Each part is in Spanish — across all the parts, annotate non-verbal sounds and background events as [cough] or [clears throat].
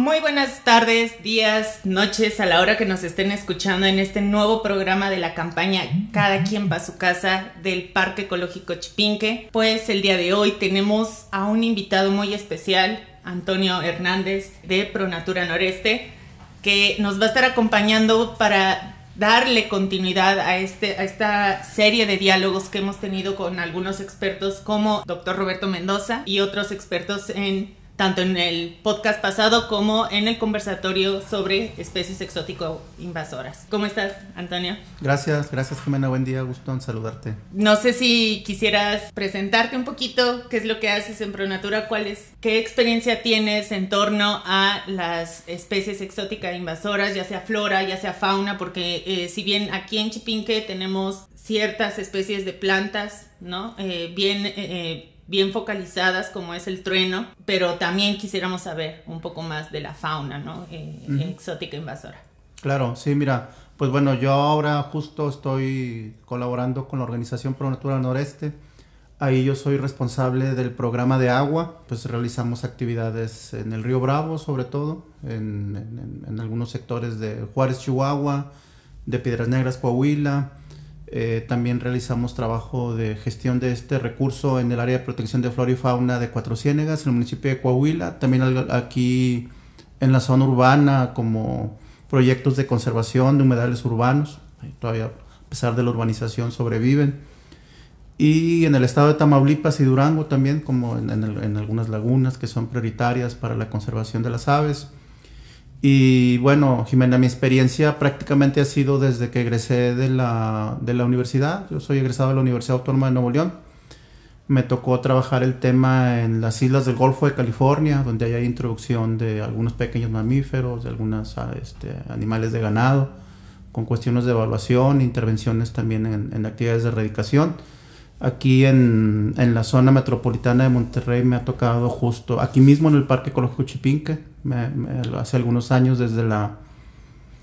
Muy buenas tardes, días, noches, a la hora que nos estén escuchando en este nuevo programa de la campaña Cada quien va a su casa del Parque Ecológico Chipinque. Pues el día de hoy tenemos a un invitado muy especial, Antonio Hernández de Pronatura Noreste, que nos va a estar acompañando para darle continuidad a, este, a esta serie de diálogos que hemos tenido con algunos expertos como doctor Roberto Mendoza y otros expertos en tanto en el podcast pasado como en el conversatorio sobre especies exótico invasoras. ¿Cómo estás, Antonio? Gracias, gracias Jimena, buen día, gusto en saludarte. No sé si quisieras presentarte un poquito, qué es lo que haces en Pronatura, cuál es, qué experiencia tienes en torno a las especies exóticas invasoras, ya sea flora, ya sea fauna, porque eh, si bien aquí en Chipinque tenemos ciertas especies de plantas, ¿no? Eh, bien eh, bien focalizadas como es el trueno, pero también quisiéramos saber un poco más de la fauna, ¿no? Eh, exótica invasora. Claro, sí, mira, pues bueno, yo ahora justo estoy colaborando con la organización Pro Natura Noreste. Ahí yo soy responsable del programa de agua, pues realizamos actividades en el río Bravo sobre todo, en, en algunos sectores de Juárez, Chihuahua, de Piedras Negras, Coahuila, eh, también realizamos trabajo de gestión de este recurso en el área de protección de flora y fauna de Cuatro Ciénegas, en el municipio de Coahuila, también aquí en la zona urbana como proyectos de conservación de humedales urbanos, todavía a pesar de la urbanización sobreviven. Y en el estado de Tamaulipas y Durango también, como en algunas lagunas que son prioritarias para la conservación de las aves. Y bueno, Jimena, mi experiencia prácticamente ha sido desde que egresé de la, de la universidad. Yo soy egresado de la Universidad Autónoma de Nuevo León. Me tocó trabajar el tema en las islas del Golfo de California, donde hay introducción de algunos pequeños mamíferos, de algunos ah, este, animales de ganado, con cuestiones de evaluación, intervenciones también en, en actividades de erradicación. Aquí en, en, la zona metropolitana de Monterrey me ha tocado justo, aquí mismo en el Parque Ecológico Chipinque, hace algunos años desde la,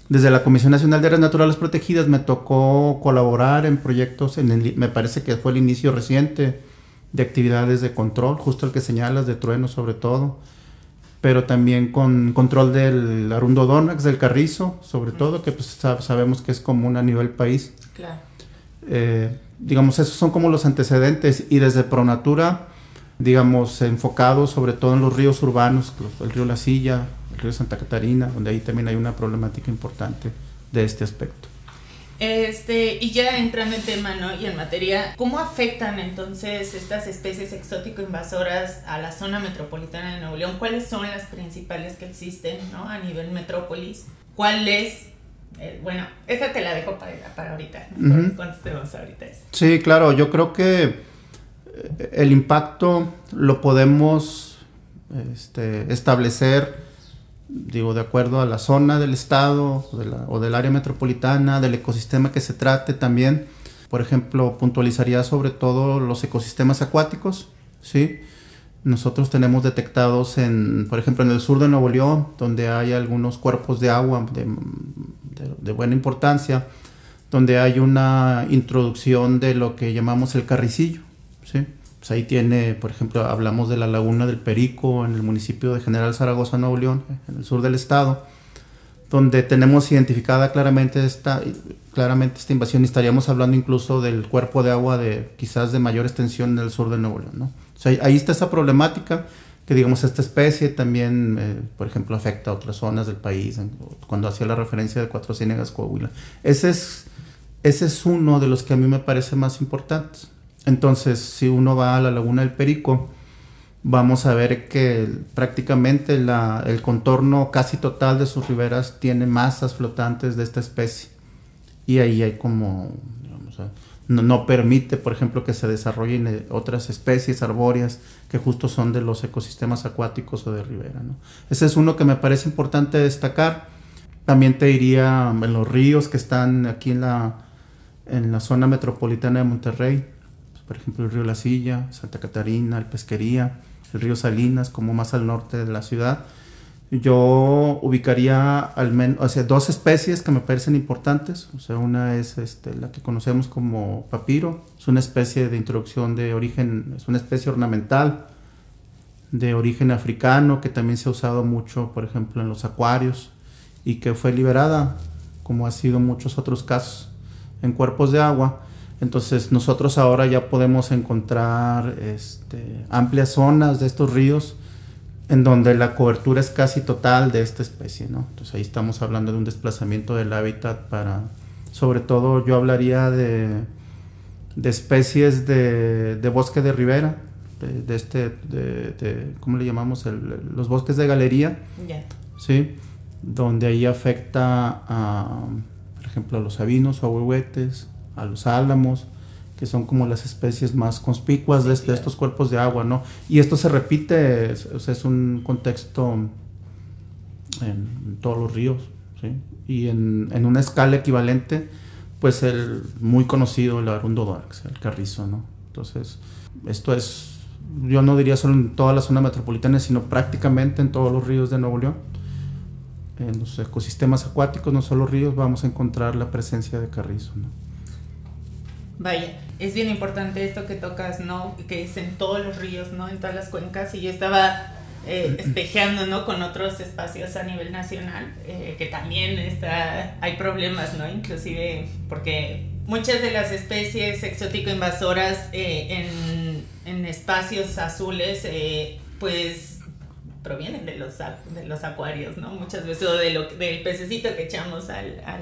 desde la Comisión Nacional de Áreas Naturales Protegidas me tocó colaborar en proyectos, en el, me parece que fue el inicio reciente de actividades de control, justo el que señalas, de trueno sobre todo, pero también con control del Arundo Donax, del Carrizo, sobre todo, que pues sabemos que es común a nivel país. Claro. Eh, digamos, esos son como los antecedentes y desde Pronatura, digamos, enfocado sobre todo en los ríos urbanos, el río La Silla, el río Santa Catarina, donde ahí también hay una problemática importante de este aspecto. Este, y ya entrando en tema, ¿no? Y en materia, ¿cómo afectan entonces estas especies exótico invasoras a la zona metropolitana de Nuevo León? ¿Cuáles son las principales que existen, ¿no? A nivel metrópolis. ¿Cuál es eh, bueno, esa te la dejo para, para ahorita, ¿no? ahorita eso. Sí, claro, yo creo que el impacto lo podemos este, establecer, digo, de acuerdo a la zona del estado o, del área metropolitana, del ecosistema que se trate también. Por ejemplo, puntualizaría sobre todo los ecosistemas acuáticos, ¿sí? Nosotros tenemos detectados en, por ejemplo, en el sur de Nuevo León, donde hay algunos cuerpos de agua de, de, buena importancia, donde hay una introducción de lo que llamamos el carricillo. ¿Sí? Pues ahí tiene, por ejemplo, hablamos de la laguna del Perico en el municipio de General Zaragoza, Nuevo León, en el sur del estado, donde tenemos identificada claramente esta, claramente esta invasión y estaríamos hablando incluso del cuerpo de agua de quizás de mayor extensión en el sur de Nuevo León. ¿no? ahí está esa problemática que digamos esta especie también, eh, por ejemplo, afecta a otras zonas del país, cuando hacía la referencia de Cuatro Ciénegas, Coahuila. Ese es, ese es uno de los que a mí me parece más importantes. Entonces, si uno va a la Laguna del Perico, vamos a ver que prácticamente el contorno casi total de sus riberas tiene masas flotantes de esta especie. Y ahí hay como, digamos, no, permite, por ejemplo, que se desarrollen eh, otras especies arbóreas que justo son de los ecosistemas acuáticos o de ribera. Ese es uno que me parece importante destacar. También te diría en los ríos que están aquí en la, en la zona metropolitana de Monterrey, por ejemplo el río La Silla, Santa Catarina, el Pesquería, el río Salinas, como más al norte de la ciudad yo ubicaría al menos, o sea, dos especies que me parecen importantes. O sea, una es este, la que conocemos como papiro. Es una especie de introducción de origen, es una especie ornamental de origen africano que también se ha usado mucho, por ejemplo, en los acuarios y que fue liberada, como ha sido muchos otros casos, en cuerpos de agua. Entonces nosotros ahora ya podemos encontrar este, amplias zonas de estos ríos en donde la cobertura es casi total de esta especie, ¿no? Entonces ahí estamos hablando de un desplazamiento del hábitat para, sobre todo yo hablaría de, de especies de, de, bosque de ribera, de, este, de, ¿cómo le llamamos? los bosques de galería, ¿sí? Donde ahí afecta a, por ejemplo, a los sabinos o ahuehuetes, a los álamos, que son como las especies más conspicuas de, estos cuerpos de agua, ¿no? Y esto se repite, es, es un contexto en todos los ríos, ¿sí? Y en, en, una escala equivalente, pues el muy conocido, el Arundo Darks, el carrizo, ¿no? Entonces, esto es, yo no diría solo en toda la zona metropolitana, sino prácticamente en todos los ríos de Nuevo León. En los ecosistemas acuáticos, no solo ríos, vamos a encontrar la presencia de carrizo, ¿no? Vaya, es bien importante esto que tocas, ¿no? Que es en todos los ríos, ¿no? En todas las cuencas. Y yo estaba eh, espejeando, ¿no? Con otros espacios a nivel nacional, eh, que también está, hay problemas, ¿no? Inclusive porque muchas de las especies exótico-invasoras eh, en, en, espacios azules, pues provienen de los, de los acuarios, ¿no? Muchas veces, o de lo, del pececito que echamos al, al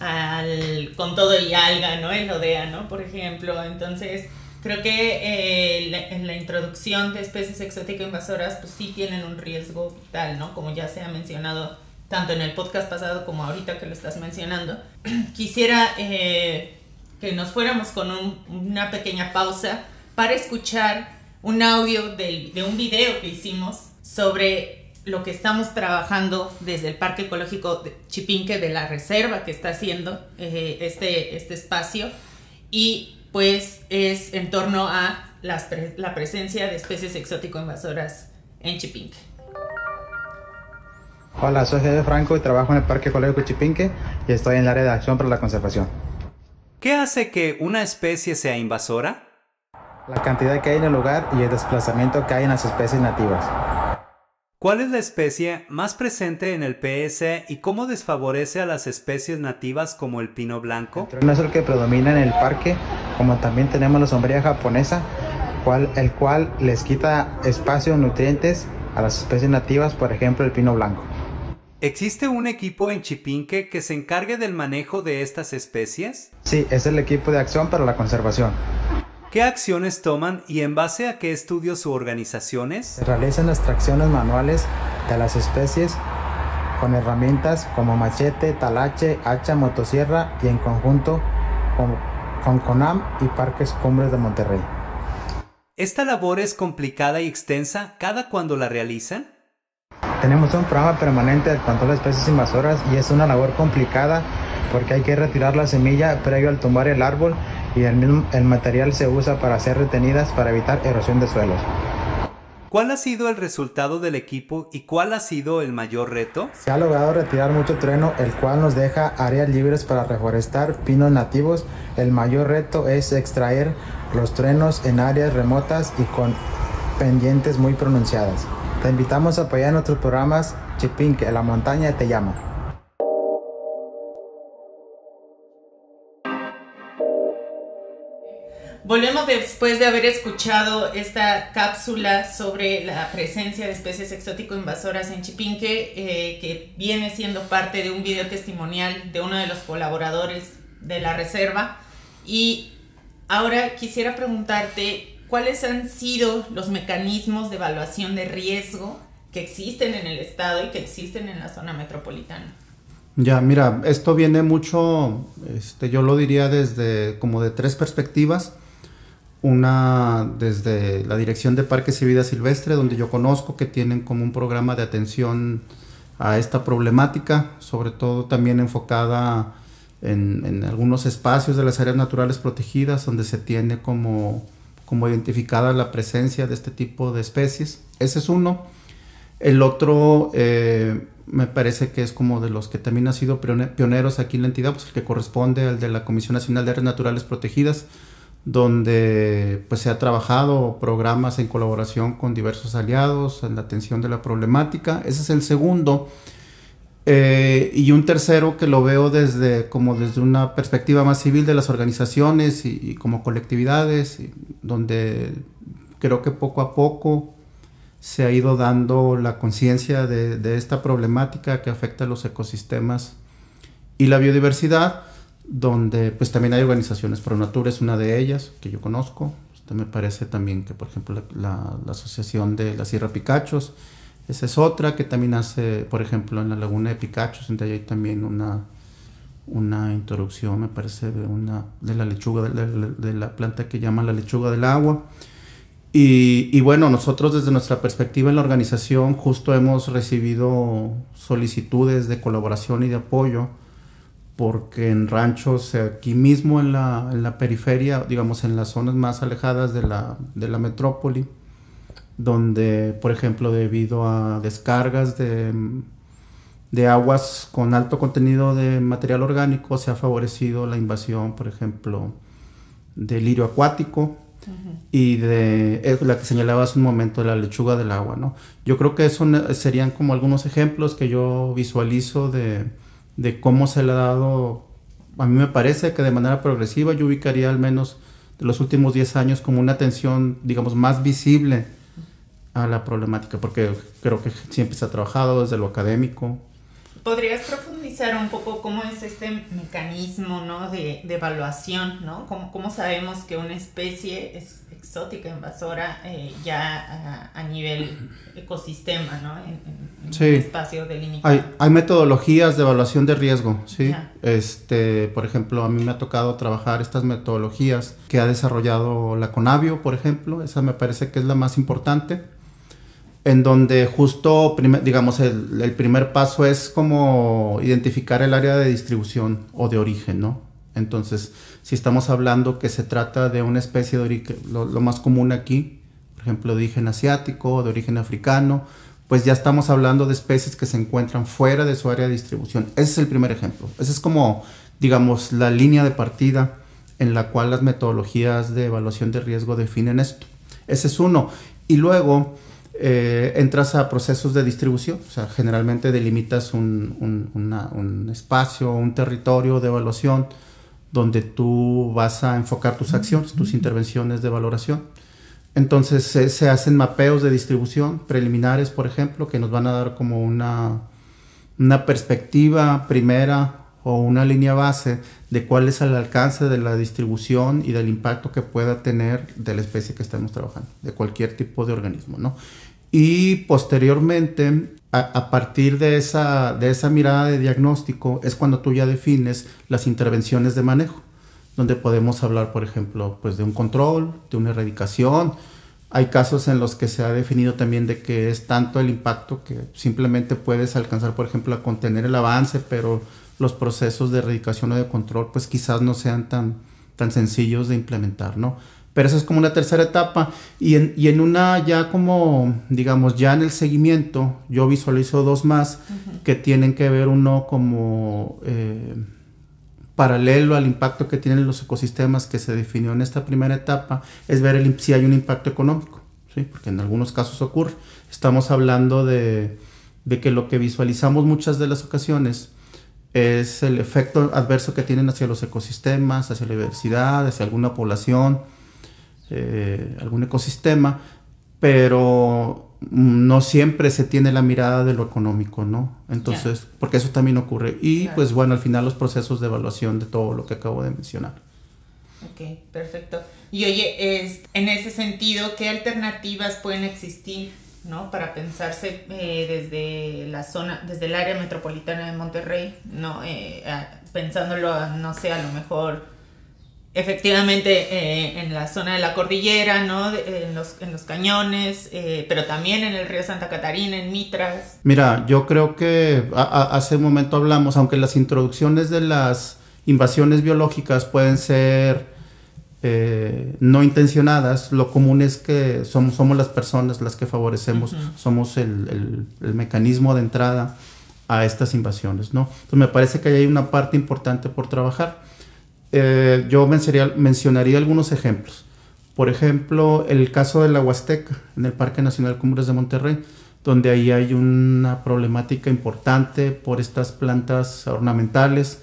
al, con todo y alga, ¿no? El ODEA, ¿no? Por ejemplo. Entonces, creo que eh, en la introducción de especies exóticas invasoras, pues sí tienen un riesgo tal, ¿no? Como ya se ha mencionado tanto en el podcast pasado como ahorita que lo estás mencionando. [clears throat] Quisiera eh, que nos fuéramos con una pequeña pausa para escuchar un audio de un video que hicimos sobre lo que estamos trabajando desde el Parque Ecológico de Chipinque de la reserva que está haciendo eh, este, este espacio y pues es en torno a la presencia de especies exótico-invasoras en Chipinque. Hola, soy José Franco y trabajo en el Parque Ecológico Chipinque y estoy en el área de acción para la conservación. ¿Qué hace que una especie sea invasora? La cantidad que hay en el lugar y el desplazamiento que hay en las especies nativas. ¿Cuál es la especie más presente en el PS y cómo desfavorece a las especies nativas como el pino blanco? No es el que predomina en el parque, como también tenemos la sombría japonesa, cual, el cual les quita espacio, nutrientes a las especies nativas, por ejemplo el pino blanco. ¿Existe un equipo en Chipinque que se encargue del manejo de estas especies? Sí, es el equipo de acción para la conservación. ¿Qué acciones toman y en base a qué estudios u organizaciones? Se realizan extracciones manuales de las especies con herramientas como machete, talache, hacha, motosierra y en conjunto con, con CONAM y Parques Cumbres de Monterrey. ¿Esta labor es complicada y extensa cada cuando la realizan? Tenemos un programa permanente de control de especies invasoras y es una labor complicada porque hay que retirar la semilla previo al tumbar el árbol y el, el material se usa para ser retenidas para evitar erosión de suelos. ¿Cuál ha sido el resultado del equipo y cuál ha sido el mayor reto? Se ha logrado retirar mucho trueno, el cual nos deja áreas libres para reforestar pinos nativos. El mayor reto es extraer los truenos en áreas remotas y con pendientes muy pronunciadas. Te invitamos a apoyar nuestros programas Chipinque, la montaña te llama. Volvemos después de haber escuchado esta cápsula sobre la presencia de especies exótico-invasoras en Chipinque, eh, que viene siendo parte de un video testimonial de uno de los colaboradores de la reserva. Y ahora quisiera preguntarte cuáles han sido los mecanismos de evaluación de riesgo que existen en el estado y que existen en la zona metropolitana. Ya, mira, esto viene mucho, este, yo lo diría desde como de tres perspectivas una desde la Dirección de Parques y Vida Silvestre, donde yo conozco que tienen como un programa de atención a esta problemática, sobre todo también enfocada en, algunos espacios de las áreas naturales protegidas, donde se tiene como, como identificada la presencia de este tipo de especies. Ese es uno. El otro eh, me parece que es como de los que también ha sido pioneros aquí en la entidad, pues el que corresponde al de la Comisión Nacional de Áreas Naturales Protegidas, donde pues se ha trabajado programas en colaboración con diversos aliados en la atención de la problemática. Ese es el segundo. Eh, y un tercero que lo veo desde como desde una perspectiva más civil de las organizaciones y, como colectividades, donde creo que poco a poco se ha ido dando la conciencia de, de, esta problemática que afecta a los ecosistemas y la biodiversidad, donde pues también hay organizaciones, Pronatura es una de ellas que yo conozco, Usted me parece también que por ejemplo la, Asociación de la Sierra Picachos, esa es otra que también hace, por ejemplo, en la laguna de Picachos, donde hay también una, una introducción, me parece, de, una, de la lechuga, de, la planta que llama la lechuga del agua. Y, bueno, nosotros desde nuestra perspectiva en la organización justo hemos recibido solicitudes de colaboración y de apoyo, porque en ranchos aquí mismo en la, en la periferia, digamos en las zonas más alejadas de la, de la metrópoli, donde, por ejemplo, debido a descargas de, de, aguas con alto contenido de material orgánico, se ha favorecido la invasión, por ejemplo, del lirio acuático y de la que señalaba hace un momento de la lechuga del agua. ¿no? Yo creo que eso serían como algunos ejemplos que yo visualizo de, de cómo se le ha dado, a mí me parece que de manera progresiva yo ubicaría al menos de los últimos 10 años como una atención, digamos, más visible a la problemática, porque creo que siempre se ha trabajado desde lo académico. ¿Podrías profundizar un poco cómo es este mecanismo ¿no? de, de evaluación? ¿no? ¿Cómo, ¿Cómo, sabemos que una especie es exótica, invasora, eh, ya a, nivel ecosistema, ¿no? en, en sí. Hay, hay, metodologías de evaluación de riesgo, ¿sí? Este, por ejemplo, a mí me ha tocado trabajar estas metodologías que ha desarrollado la Conavio, por ejemplo, esa me parece que es la más importante en donde justo, digamos, el, el, primer paso es como identificar el área de distribución o de origen, ¿no? Entonces, si estamos hablando que se trata de una especie de origen, lo, lo, más común aquí, por ejemplo, de origen asiático, de origen africano, pues ya estamos hablando de especies que se encuentran fuera de su área de distribución. Ese es el primer ejemplo. Esa es como, digamos, la línea de partida en la cual las metodologías de evaluación de riesgo definen esto. Ese es uno. Y luego, eh, entras a procesos de distribución, o sea, generalmente delimitas un, un, una, un, espacio, un territorio de evaluación donde tú vas a enfocar tus acciones, tus intervenciones de valoración. Entonces se, hacen mapeos de distribución preliminares, por ejemplo, que nos van a dar como una, una perspectiva primera o una línea base de cuál es el alcance de la distribución y del impacto que pueda tener de la especie que estemos trabajando, de cualquier tipo de organismo, ¿no? Y posteriormente, a, a, partir de esa, de esa mirada de diagnóstico, es cuando tú ya defines las intervenciones de manejo, donde podemos hablar, por ejemplo, pues de un control, de una erradicación. Hay casos en los que se ha definido también de que es tanto el impacto que simplemente puedes alcanzar, por ejemplo, a contener el avance, pero los procesos de erradicación o de control, pues quizás no sean tan, tan sencillos de implementar, ¿no? Pero esa es como una tercera etapa. Y en, y en una ya como, digamos, ya en el seguimiento, yo visualizo dos más uh -huh. que tienen que ver uno como eh, paralelo al impacto que tienen los ecosistemas que se definió en esta primera etapa, es ver el, si hay un impacto económico, ¿sí? porque en algunos casos ocurre. Estamos hablando de, de que lo que visualizamos muchas de las ocasiones es el efecto adverso que tienen hacia los ecosistemas, hacia la diversidad, hacia alguna población, eh, algún ecosistema, pero no siempre se tiene la mirada de lo económico, ¿no? Entonces, yeah. porque eso también ocurre. Y claro. pues bueno, al final los procesos de evaluación de todo lo que acabo de mencionar. Ok, perfecto. Y oye, es, en ese sentido, ¿qué alternativas pueden existir, ¿no? Para pensarse eh, desde la zona, desde el área metropolitana de Monterrey, ¿no? Eh, pensándolo, no sé, a lo mejor efectivamente eh, en la zona de la cordillera, ¿no? De, en, los, en, los, cañones, eh, pero también en el río Santa Catarina, en Mitras. Mira, yo creo que a, a, hace un momento hablamos, aunque las introducciones de las invasiones biológicas pueden ser eh, no intencionadas, lo común es que somos, somos las personas las que favorecemos, uh -huh. somos el, el, el, mecanismo de entrada a estas invasiones, ¿no? Entonces me parece que hay una parte importante por trabajar eh, yo mencionaría, algunos ejemplos. Por ejemplo, el caso de la Huasteca, en el Parque Nacional Cumbres de Monterrey, donde ahí hay una problemática importante por estas plantas ornamentales,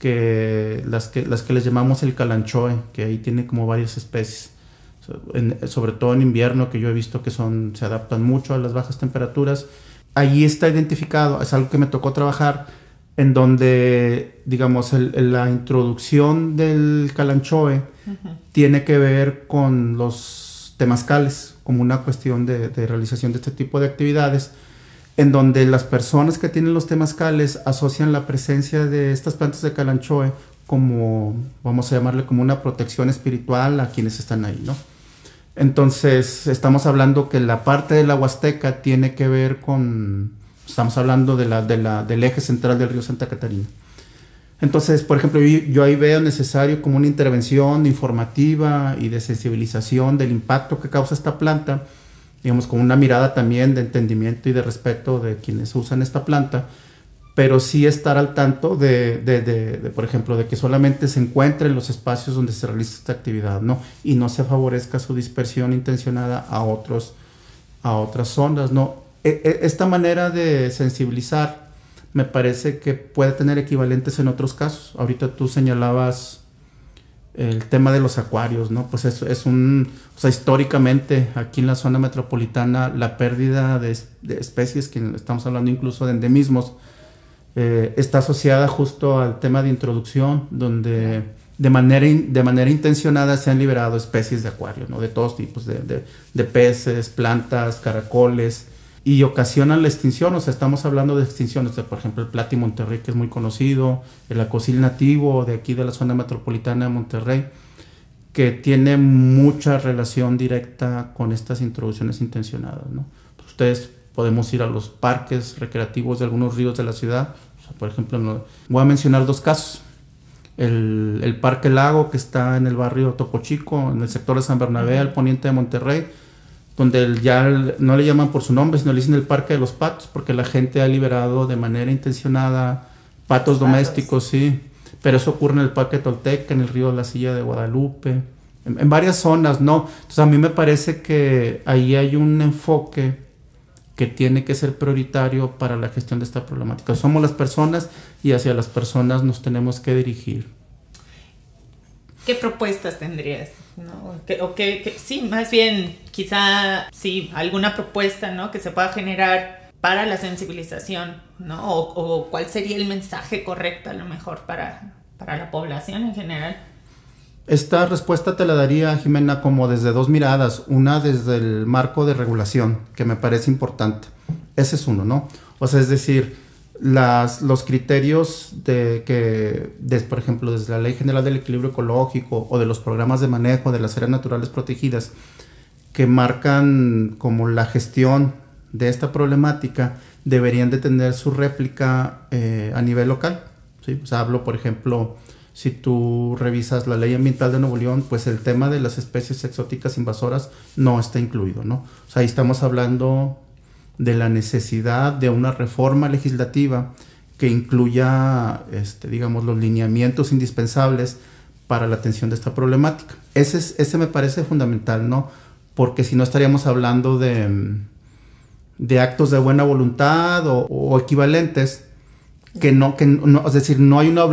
que las que, les llamamos el calanchoe, que ahí tiene como varias especies. sobre todo en invierno, que yo he visto que son, se adaptan mucho a las bajas temperaturas. Ahí está identificado, es algo que me tocó trabajar, en donde, digamos, la introducción del calanchoe tiene que ver con los temazcales, como una cuestión de, realización de este tipo de actividades, en donde las personas que tienen los temazcales asocian la presencia de estas plantas de calanchoe como, vamos a llamarle, como una protección espiritual a quienes están ahí, ¿no? Entonces, estamos hablando que la parte de la Huasteca tiene que ver con Estamos hablando de la, del eje central del río Santa Catarina. Entonces, por ejemplo, yo, ahí veo necesario como una intervención informativa y de sensibilización del impacto que causa esta planta, digamos, con una mirada también de entendimiento y de respeto de quienes usan esta planta, pero sí estar al tanto de, de, por ejemplo, de que solamente se encuentre en los espacios donde se realiza esta actividad, ¿no? Y no se favorezca su dispersión intencionada a, otros, a otras zonas, ¿no? E, e, esta manera de sensibilizar me parece que puede tener equivalentes en otros casos. Ahorita tú señalabas el tema de los acuarios, ¿no? Pues es, es un, o sea, históricamente aquí en la zona metropolitana la pérdida de, especies, que estamos hablando incluso de endemismos, eh, está asociada justo al tema de introducción, donde de manera, de manera intencionada se han liberado especies de acuario, ¿no? De todos tipos, de, de peces, plantas, caracoles, y ocasionan la extinción, o sea, estamos hablando de extinciones, de, por ejemplo, el Plati Monterrey, que es muy conocido, el acosil nativo de aquí de la zona metropolitana de Monterrey, que tiene mucha relación directa con estas introducciones intencionadas, ¿no? Pues ustedes podemos ir a los parques recreativos de algunos ríos de la ciudad, por ejemplo, voy a mencionar dos casos. El, el, Parque Lago, que está en el barrio Topo Chico, en el sector de San Bernabé, al poniente de Monterrey, donde ya no le llaman por su nombre, sino le dicen el Parque de los Patos, porque la gente ha liberado de manera intencionada patos domésticos, sí. Pero eso ocurre en el Parque Tolteca, en el río de la Silla de Guadalupe, en, varias zonas, ¿no? Entonces a mí me parece que ahí hay un enfoque que tiene que ser prioritario para la gestión de esta problemática. Somos las personas y hacia las personas nos tenemos que dirigir. ¿Qué propuestas tendrías? ¿No? o que, sí, más bien, quizá, sí, alguna propuesta, ¿no? Que se pueda generar para la sensibilización, ¿no? O, cuál sería el mensaje correcto a lo mejor para, para la población en general. Esta respuesta te la daría, Jimena, como desde dos miradas. Una desde el marco de regulación, que me parece importante. Ese es uno, ¿no? O sea, es decir, las, los criterios de que, por ejemplo, desde la Ley General del Equilibrio Ecológico o de los programas de manejo de las áreas naturales protegidas, que marcan como la gestión de esta problemática, deberían de tener su réplica eh, a nivel local. ¿sí? O hablo, por ejemplo, si tú revisas la ley ambiental de Nuevo León, pues el tema de las especies exóticas invasoras no está incluido, ¿no? O sea, ahí estamos hablando de la necesidad de una reforma legislativa que incluya, este, digamos, los lineamientos indispensables para la atención de esta problemática. Ese, ese me parece fundamental, ¿no? Porque si no estaríamos hablando de, de actos de buena voluntad o, equivalentes que no, que no, es decir, no hay, una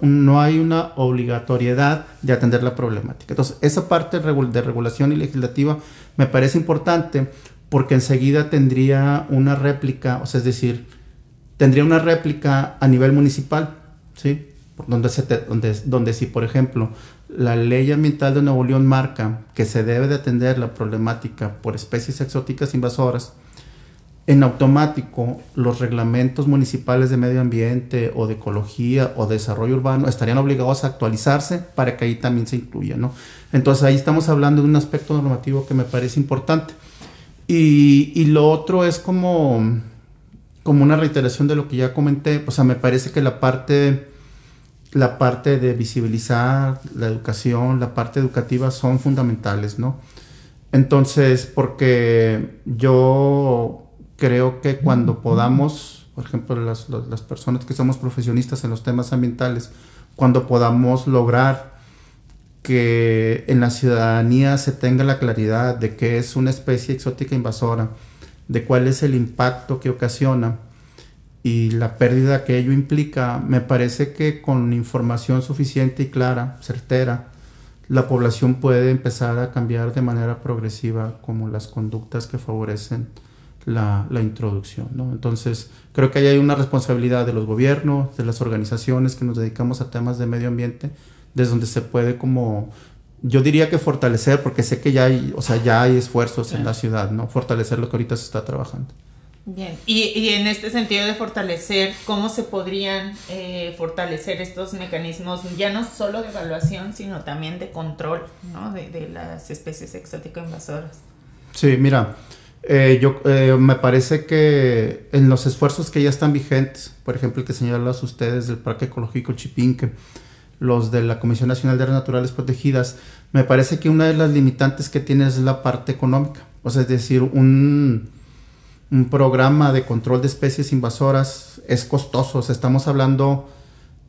no hay una obligatoriedad de atender la problemática. Entonces, esa parte de regulación y legislativa me parece importante porque enseguida tendría una réplica, o sea, es decir, tendría una réplica a nivel municipal, ¿sí? Donde, se donde, donde si, por ejemplo, la ley ambiental de Nuevo León marca que se debe de atender la problemática por especies exóticas invasoras, en automático los reglamentos municipales de medio ambiente o de ecología o desarrollo urbano estarían obligados a actualizarse para que ahí también se incluya, ¿no? Entonces ahí estamos hablando de un aspecto normativo que me parece importante. Y, lo otro es como, como una reiteración de lo que ya comenté. O sea, me parece que la parte, la parte de visibilizar la educación, la parte educativa son fundamentales, ¿no? Entonces, porque yo creo que cuando podamos, por ejemplo, las, las personas que somos profesionistas en los temas ambientales, cuando podamos lograr que en la ciudadanía se tenga la claridad de que es una especie exótica invasora, de cuál es el impacto que ocasiona y la pérdida que ello implica, me parece que con información suficiente y clara, certera, la población puede empezar a cambiar de manera progresiva como las conductas que favorecen la, introducción. Entonces, creo que ahí hay una responsabilidad de los gobiernos, de las organizaciones que nos dedicamos a temas de medio ambiente, desde donde se puede como, yo diría que fortalecer, porque sé que ya hay, o sea, ya hay esfuerzos en la ciudad, ¿no? Fortalecer lo que ahorita se está trabajando. Bien, y, en este sentido de fortalecer, ¿cómo se podrían eh, fortalecer estos mecanismos, ya no solo de evaluación, sino también de control ¿no? de, de las especies exóticas invasoras? Sí, mira, eh, yo eh, me parece que en los esfuerzos que ya están vigentes, por ejemplo, el que señalas ustedes del Parque Ecológico Chipinque, los de la Comisión Nacional de Áreas Naturales Protegidas, me parece que una de las limitantes que tiene es la parte económica. O sea, es decir, un, un programa de control de especies invasoras es costoso. O sea, estamos hablando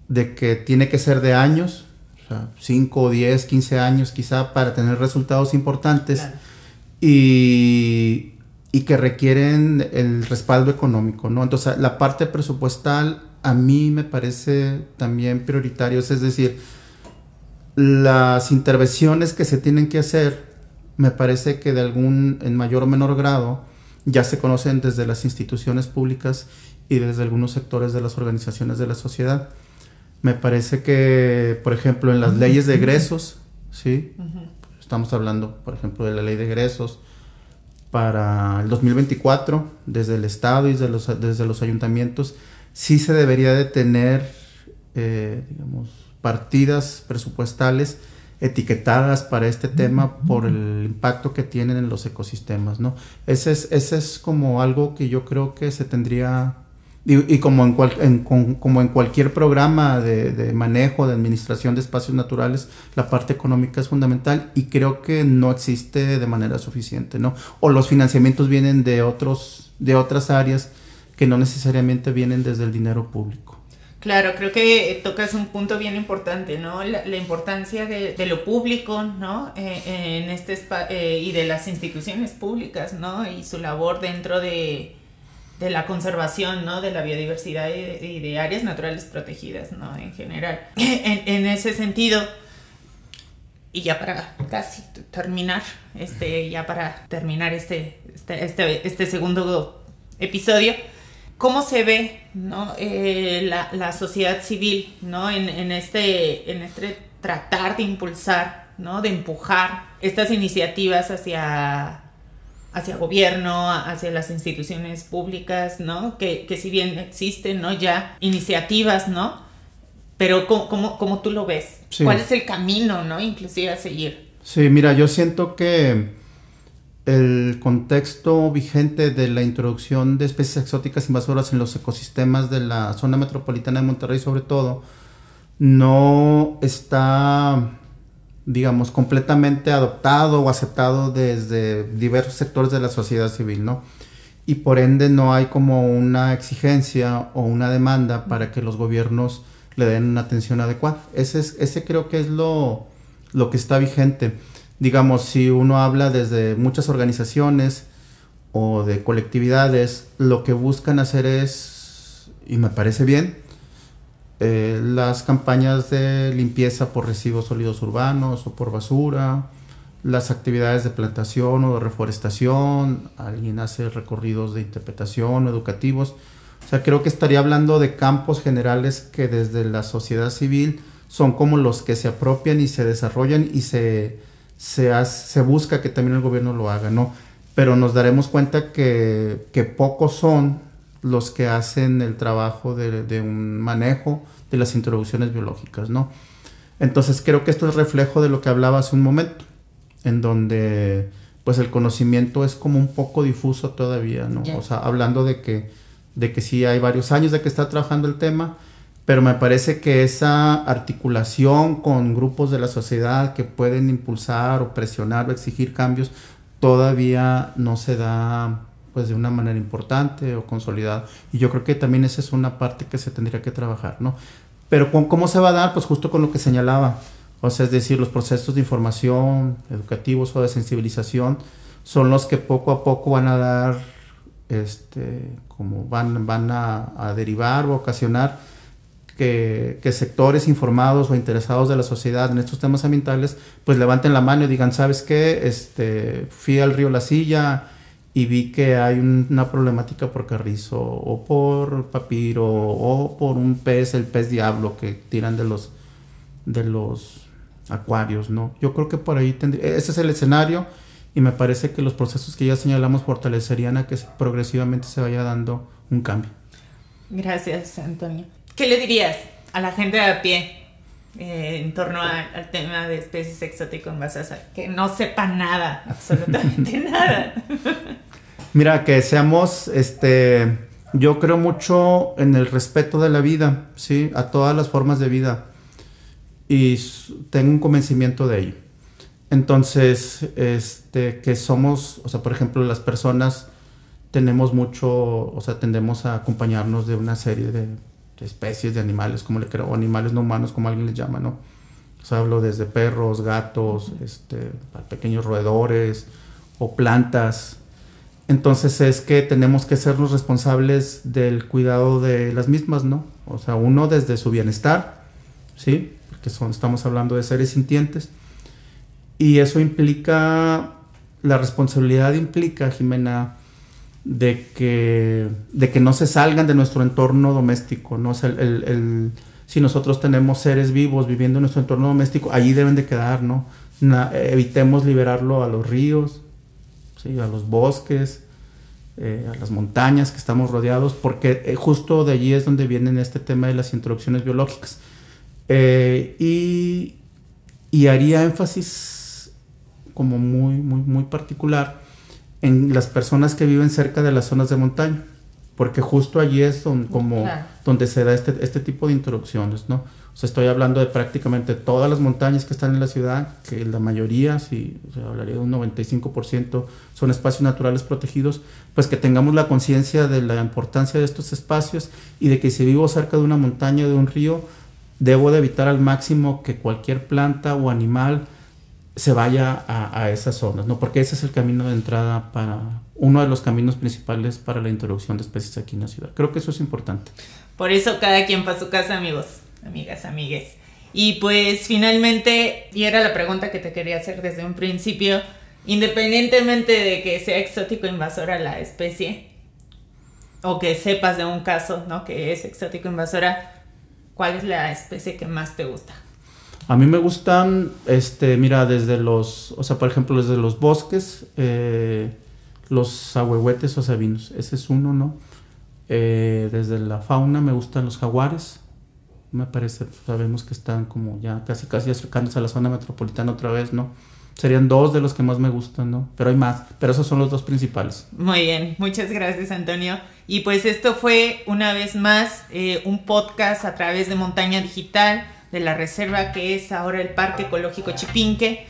de que tiene que ser de años, o sea, 5, 10, 15 años quizá para tener resultados importantes. Y, y que requieren el respaldo económico, ¿no? Entonces, la parte presupuestal a mí me parece también prioritario, es decir, las intervenciones que se tienen que hacer, me parece que de algún, en mayor o menor grado, ya se conocen desde las instituciones públicas y desde algunos sectores de las organizaciones de la sociedad. Me parece que, por ejemplo, en las leyes de egresos, ¿sí? Estamos hablando, por ejemplo, de la ley de egresos, para el 2024 desde el Estado y desde los, desde los ayuntamientos sí se debería de tener, eh, digamos, partidas presupuestales etiquetadas para este tema por el impacto que tienen en los ecosistemas, ¿no? Ese es, ese es como algo que yo creo que se tendría y, como, en, como en cualquier programa de, manejo, de administración de espacios naturales, la parte económica es fundamental y creo que no existe de manera suficiente, ¿no? O los financiamientos vienen de, otros, de otras áreas que no necesariamente vienen desde el dinero público. Claro, creo que tocas un punto bien importante, ¿no? La, importancia de, lo público, ¿no? Eh, en este eh, y de las instituciones públicas, ¿no? Y su labor dentro de de la conservación, ¿no? De la biodiversidad y de, áreas naturales protegidas, ¿no? En general. [laughs] En, ese sentido, y ya para casi terminar, este, ya para terminar este, este, este, este segundo episodio, ¿cómo se ve, ¿no? Eh, la, la, sociedad civil, ¿no? En, en, este, en este tratar de impulsar, ¿no? De empujar estas iniciativas hacia hacia gobierno, hacia las instituciones públicas, ¿no? Que, que si bien existen, ¿no? Ya iniciativas, ¿no? Pero ¿cómo, cómo, tú lo ves? ¿Cuál es el camino, ¿no? Inclusive a seguir. Sí, mira, yo siento que el contexto vigente de la introducción de especies exóticas invasoras en los ecosistemas de la zona metropolitana de Monterrey sobre todo, no está digamos, completamente adoptado o aceptado desde diversos sectores de la sociedad civil, ¿no? Y por ende no hay como una exigencia o una demanda para que los gobiernos le den una atención adecuada. Ese, es, ese creo que es lo, lo que está vigente. Digamos, si uno habla desde muchas organizaciones o de colectividades, lo que buscan hacer es, y me parece bien, eh, las campañas de limpieza por residuos sólidos urbanos o por basura, las actividades de plantación o de reforestación, alguien hace recorridos de interpretación educativos. O sea, creo que estaría hablando de campos generales que desde la sociedad civil son como los que se apropian y se desarrollan y se, se, se busca que también el gobierno lo haga, ¿no? Pero nos daremos cuenta que, que pocos son los que hacen el trabajo de, un manejo de las introducciones biológicas, ¿no? Entonces creo que esto es reflejo de lo que hablaba hace un momento, en donde pues el conocimiento es como un poco difuso todavía, ¿no? O sea, hablando de que, de que sí hay varios años de que está trabajando el tema, pero me parece que esa articulación con grupos de la sociedad que pueden impulsar o presionar o exigir cambios todavía no se da pues de una manera importante o consolidada. Y yo creo que también esa es una parte que se tendría que trabajar, ¿no? Pero ¿cómo se va a dar? Pues justo con lo que señalaba. O sea, es decir, los procesos de información educativos o de sensibilización son los que poco a poco van a dar, este, como van, van a, derivar o ocasionar que, que, sectores informados o interesados de la sociedad en estos temas ambientales, pues levanten la mano y digan, ¿sabes qué? Este, fui al río La Silla y vi que hay una problemática por carrizo o por papiro o por un pez, el pez diablo que tiran de los, de los acuarios, ¿no? Yo creo que por ahí tendría, ese es el escenario y me parece que los procesos que ya señalamos fortalecerían a que progresivamente se vaya dando un cambio. Gracias, Antonio. ¿Qué le dirías a la gente de a pie eh, en torno al tema de especies exótico-invasoras? Que no sepa nada, [laughs] absolutamente nada. [laughs] Mira, que seamos, este, yo creo mucho en el respeto de la vida, ¿sí? A todas las formas de vida. Y tengo un convencimiento de ello. Entonces, este, que somos, o sea, por ejemplo, las personas tenemos mucho, o sea, tendemos a acompañarnos de una serie de, especies de animales, como le creo, o animales no humanos, como alguien les llama, ¿no? O sea, hablo desde perros, gatos, este, pequeños roedores o plantas. Entonces es que tenemos que ser los responsables del cuidado de las mismas, ¿no? O sea, uno desde su bienestar, ¿sí? Porque son, estamos hablando de seres sintientes y eso implica, la responsabilidad implica, Jimena, de que, de que no se salgan de nuestro entorno doméstico, ¿no? el, si nosotros tenemos seres vivos viviendo en nuestro entorno doméstico, allí deben de quedar, ¿no? evitemos liberarlo a los ríos, ¿sí? a los bosques, eh, a las montañas que estamos rodeados, porque eh, justo de allí es donde viene este tema de las introducciones biológicas. Eh, y, y haría énfasis como muy, muy, muy particular en las personas que viven cerca de las zonas de montaña, porque justo allí es donde, como, donde se da este, este tipo de introducciones, ¿no? O sea, estoy hablando de prácticamente todas las montañas que están en la ciudad, que la mayoría, si o hablaría de un 95%, son espacios naturales protegidos, pues que tengamos la conciencia de la importancia de estos espacios y de que si vivo cerca de una montaña o de un río, debo de evitar al máximo que cualquier planta o animal se vaya a, esas zonas, ¿no? Porque ese es el camino de entrada para uno de los caminos principales para la introducción de especies aquí en la ciudad. Creo que eso es importante. Por eso cada quien para su casa, amigos, amigas, amigues. Y pues finalmente, y era la pregunta que te quería hacer desde un principio, independientemente de que sea exótico invasora la especie, o que sepas de un caso, ¿no? Que es exótico invasora, ¿cuál es la especie que más te gusta? A mí me gustan, este, mira, desde los, o sea, por ejemplo, desde los bosques, eh, los ahuehuetes o sabinos, ese es uno, ¿no? Eh, desde la fauna me gustan los jaguares, me parece, sabemos que están como ya casi casi acercándose a la zona metropolitana otra vez, ¿no? Serían dos de los que más me gustan, ¿no? Pero hay más, pero esos son los dos principales. Muy bien, muchas gracias Antonio. Y pues esto fue una vez más eh, un podcast a través de Montaña Digital de la reserva que es ahora el Parque Ecológico Chipinque.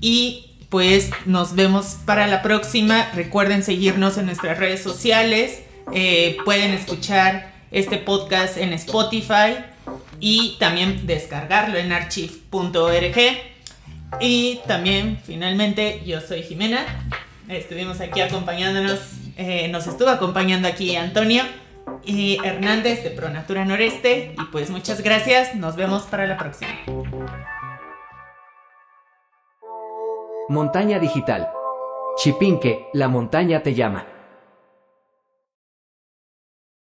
Y pues nos vemos para la próxima. Recuerden seguirnos en nuestras redes sociales. Eh, pueden escuchar este podcast en Spotify y también descargarlo en archive.org. Y también, finalmente, yo soy Jimena. Estuvimos aquí acompañándonos, eh, nos estuvo acompañando aquí Antonio y Hernández de Pronatura Noreste. Y pues muchas gracias, nos vemos para la próxima. Montaña Digital. Chipinque, la montaña te llama.